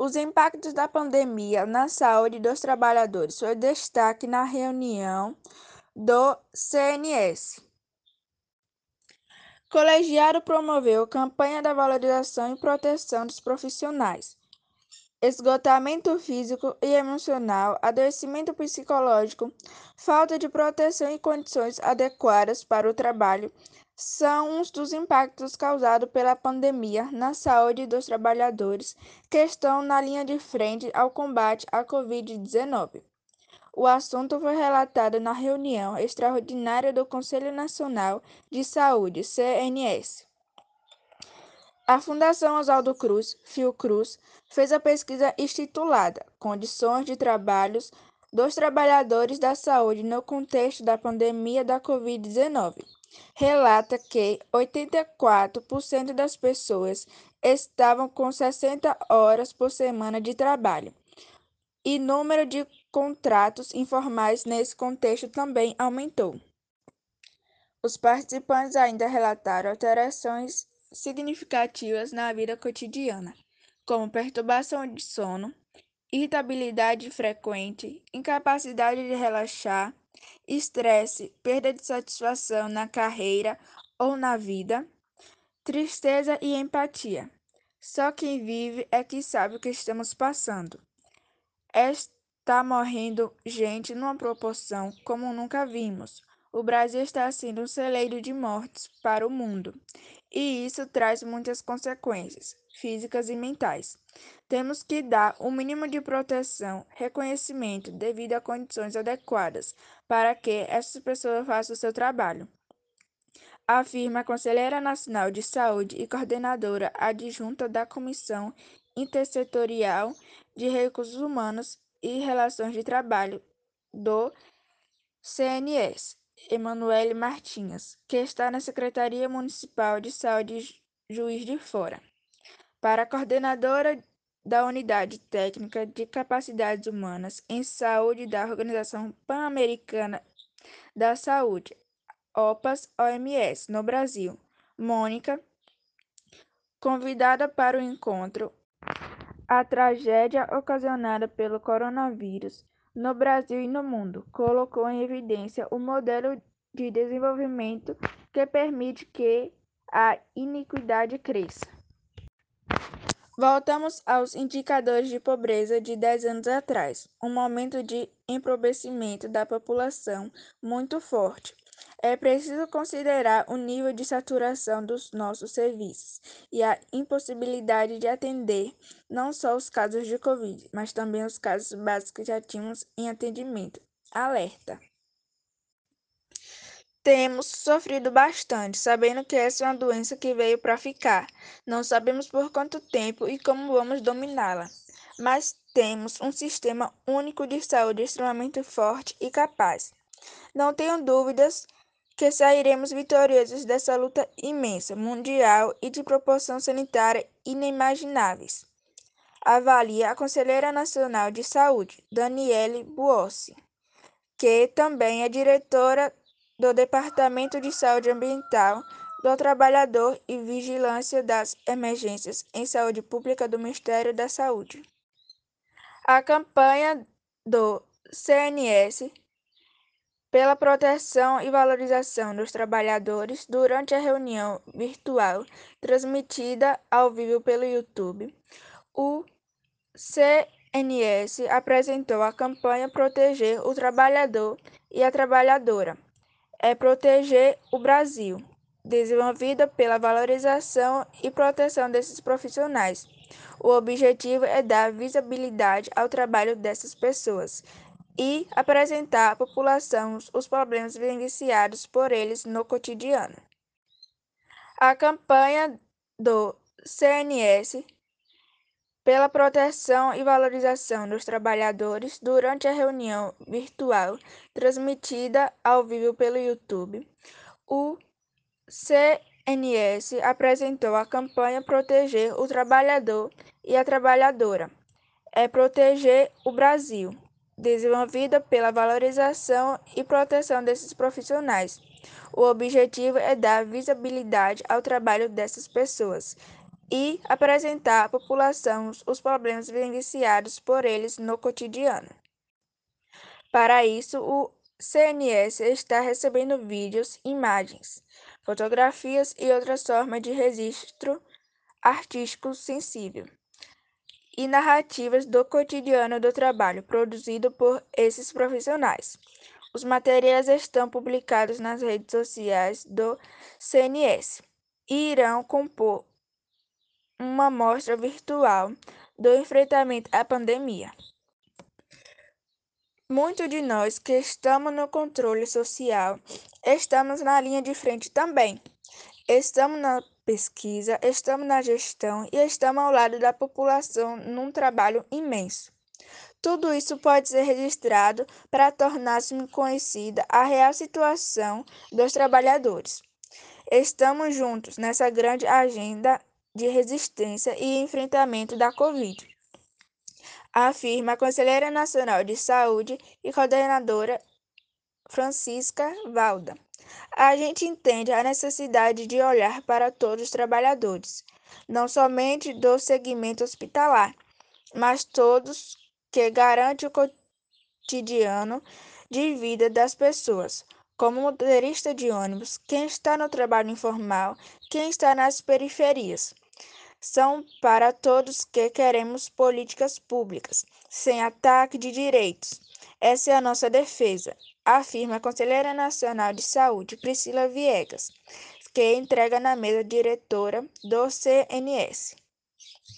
Os impactos da pandemia na saúde dos trabalhadores foi destaque na reunião do CNS. Colegiado promoveu campanha da valorização e proteção dos profissionais. Esgotamento físico e emocional, adoecimento psicológico, falta de proteção e condições adequadas para o trabalho são uns dos impactos causados pela pandemia na saúde dos trabalhadores que estão na linha de frente ao combate à Covid-19. O assunto foi relatado na reunião extraordinária do Conselho Nacional de Saúde, CNS. A Fundação Oswaldo Cruz, Fiocruz, fez a pesquisa intitulada Condições de Trabalhos dos Trabalhadores da Saúde no contexto da pandemia da Covid-19 relata que 84% das pessoas estavam com 60 horas por semana de trabalho. E número de contratos informais nesse contexto também aumentou. Os participantes ainda relataram alterações significativas na vida cotidiana, como perturbação de sono, irritabilidade frequente, incapacidade de relaxar, estresse, perda de satisfação na carreira ou na vida, tristeza e empatia. Só quem vive é que sabe o que estamos passando. Está morrendo gente numa proporção como nunca vimos. O Brasil está sendo um celeiro de mortes para o mundo, e isso traz muitas consequências físicas e mentais. Temos que dar o mínimo de proteção, reconhecimento devido a condições adequadas para que essas pessoas façam o seu trabalho. Afirma a Conselheira Nacional de Saúde e coordenadora adjunta da Comissão Intersetorial de Recursos Humanos e Relações de Trabalho do CNS, Emanuele Martins, que está na Secretaria Municipal de Saúde Juiz de Fora. Para a coordenadora da Unidade Técnica de Capacidades Humanas em Saúde da Organização Pan-Americana da Saúde, OPAS-OMS, no Brasil, Mônica, convidada para o encontro A Tragédia Ocasionada pelo Coronavírus no Brasil e no mundo, colocou em evidência o modelo de desenvolvimento que permite que a iniquidade cresça. Voltamos aos indicadores de pobreza de 10 anos atrás, um momento de empobrecimento da população muito forte. É preciso considerar o nível de saturação dos nossos serviços e a impossibilidade de atender não só os casos de Covid, mas também os casos básicos que já tínhamos em atendimento. Alerta! Temos sofrido bastante, sabendo que essa é uma doença que veio para ficar. Não sabemos por quanto tempo e como vamos dominá-la, mas temos um sistema único de saúde extremamente forte e capaz. Não tenho dúvidas que sairemos vitoriosos dessa luta imensa, mundial e de proporção sanitária inimagináveis. Avalia a Conselheira Nacional de Saúde, Daniele Buossi, que também é diretora do Departamento de Saúde Ambiental do Trabalhador e Vigilância das Emergências em Saúde Pública do Ministério da Saúde. A campanha do CNS pela proteção e valorização dos trabalhadores durante a reunião virtual transmitida ao vivo pelo YouTube, o CNS apresentou a campanha Proteger o Trabalhador e a Trabalhadora é proteger o Brasil, desenvolvida pela valorização e proteção desses profissionais. O objetivo é dar visibilidade ao trabalho dessas pessoas e apresentar à população os problemas vivenciados por eles no cotidiano. A campanha do CNS pela proteção e valorização dos trabalhadores durante a reunião virtual transmitida ao vivo pelo YouTube, o CNS apresentou a campanha Proteger o Trabalhador e a Trabalhadora. É proteger o Brasil, desenvolvida pela valorização e proteção desses profissionais. O objetivo é dar visibilidade ao trabalho dessas pessoas e apresentar à população os problemas vivenciados por eles no cotidiano. Para isso, o CNS está recebendo vídeos, imagens, fotografias e outras formas de registro artístico sensível e narrativas do cotidiano do trabalho produzido por esses profissionais. Os materiais estão publicados nas redes sociais do CNS e irão compor uma mostra virtual do enfrentamento à pandemia. Muitos de nós que estamos no controle social estamos na linha de frente também. Estamos na pesquisa, estamos na gestão e estamos ao lado da população num trabalho imenso. Tudo isso pode ser registrado para tornar-se conhecida a real situação dos trabalhadores. Estamos juntos nessa grande agenda de resistência e enfrentamento da Covid, afirma a Conselheira Nacional de Saúde e coordenadora Francisca Valda. A gente entende a necessidade de olhar para todos os trabalhadores, não somente do segmento hospitalar, mas todos que garantem o cotidiano de vida das pessoas, como motorista de ônibus, quem está no trabalho informal, quem está nas periferias. São para todos que queremos políticas públicas, sem ataque de direitos. Essa é a nossa defesa afirma a Conselheira Nacional de Saúde, Priscila Viegas, que entrega na mesa diretora do CNS.